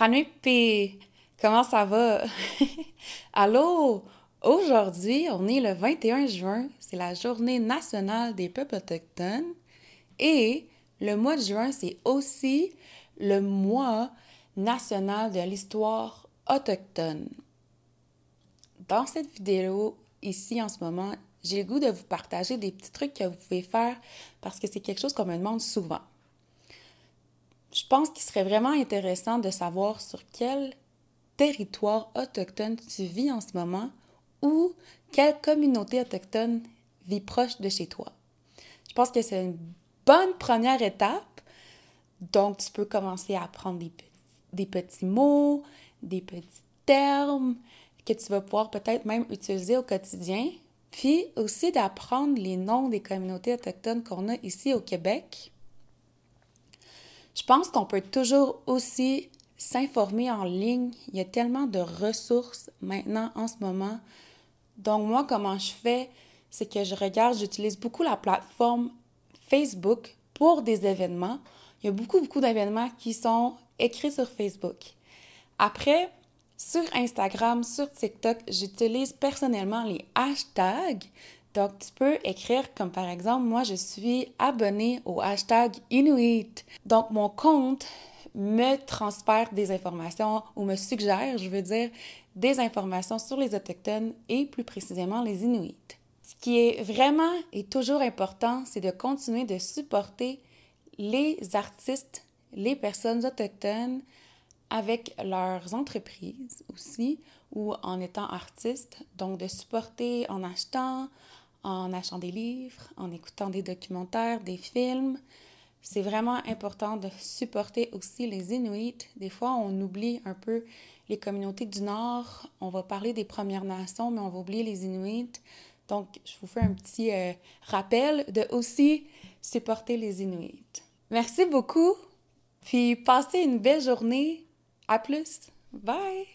Pranupi, comment ça va? Allô? Aujourd'hui, on est le 21 juin, c'est la journée nationale des peuples autochtones et le mois de juin, c'est aussi le mois national de l'histoire autochtone. Dans cette vidéo, ici en ce moment, j'ai le goût de vous partager des petits trucs que vous pouvez faire parce que c'est quelque chose qu'on me demande souvent pense qu'il serait vraiment intéressant de savoir sur quel territoire autochtone tu vis en ce moment ou quelle communauté autochtone vit proche de chez toi. Je pense que c'est une bonne première étape. Donc, tu peux commencer à apprendre des petits mots, des petits termes que tu vas pouvoir peut-être même utiliser au quotidien. Puis aussi d'apprendre les noms des communautés autochtones qu'on a ici au Québec je pense qu'on peut toujours aussi s'informer en ligne. Il y a tellement de ressources maintenant en ce moment. Donc moi, comment je fais, c'est que je regarde, j'utilise beaucoup la plateforme Facebook pour des événements. Il y a beaucoup, beaucoup d'événements qui sont écrits sur Facebook. Après, sur Instagram, sur TikTok, j'utilise personnellement les hashtags. Donc, tu peux écrire comme par exemple, moi, je suis abonné au hashtag Inuit. Donc, mon compte me transfère des informations ou me suggère, je veux dire, des informations sur les Autochtones et plus précisément les Inuits. Ce qui est vraiment et toujours important, c'est de continuer de supporter les artistes, les personnes autochtones avec leurs entreprises aussi ou en étant artistes. Donc, de supporter en achetant, en achetant des livres, en écoutant des documentaires, des films. C'est vraiment important de supporter aussi les Inuits. Des fois, on oublie un peu les communautés du Nord. On va parler des Premières Nations, mais on va oublier les Inuits. Donc, je vous fais un petit euh, rappel de aussi supporter les Inuits. Merci beaucoup. Puis, passez une belle journée. À plus. Bye.